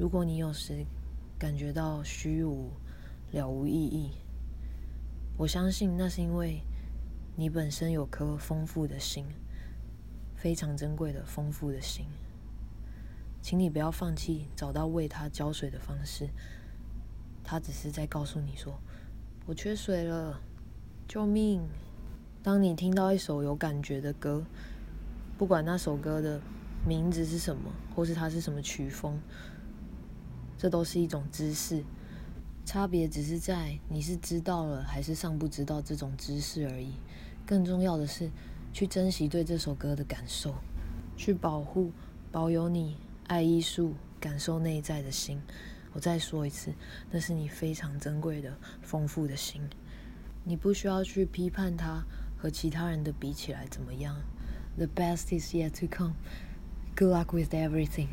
如果你有时感觉到虚无、了无意义，我相信那是因为你本身有颗丰富的心，非常珍贵的丰富的心。请你不要放弃找到为它浇水的方式。它只是在告诉你说：“我缺水了，救命！”当你听到一首有感觉的歌，不管那首歌的名字是什么，或是它是什么曲风，这都是一种知识。差别只是在你是知道了还是尚不知道这种知识而已。更重要的是，去珍惜对这首歌的感受，去保护、保有你爱艺术、感受内在的心。我再说一次，那是你非常珍贵的、丰富的心。你不需要去批判它和其他人的比起来怎么样。The best is yet to come. Good luck with everything.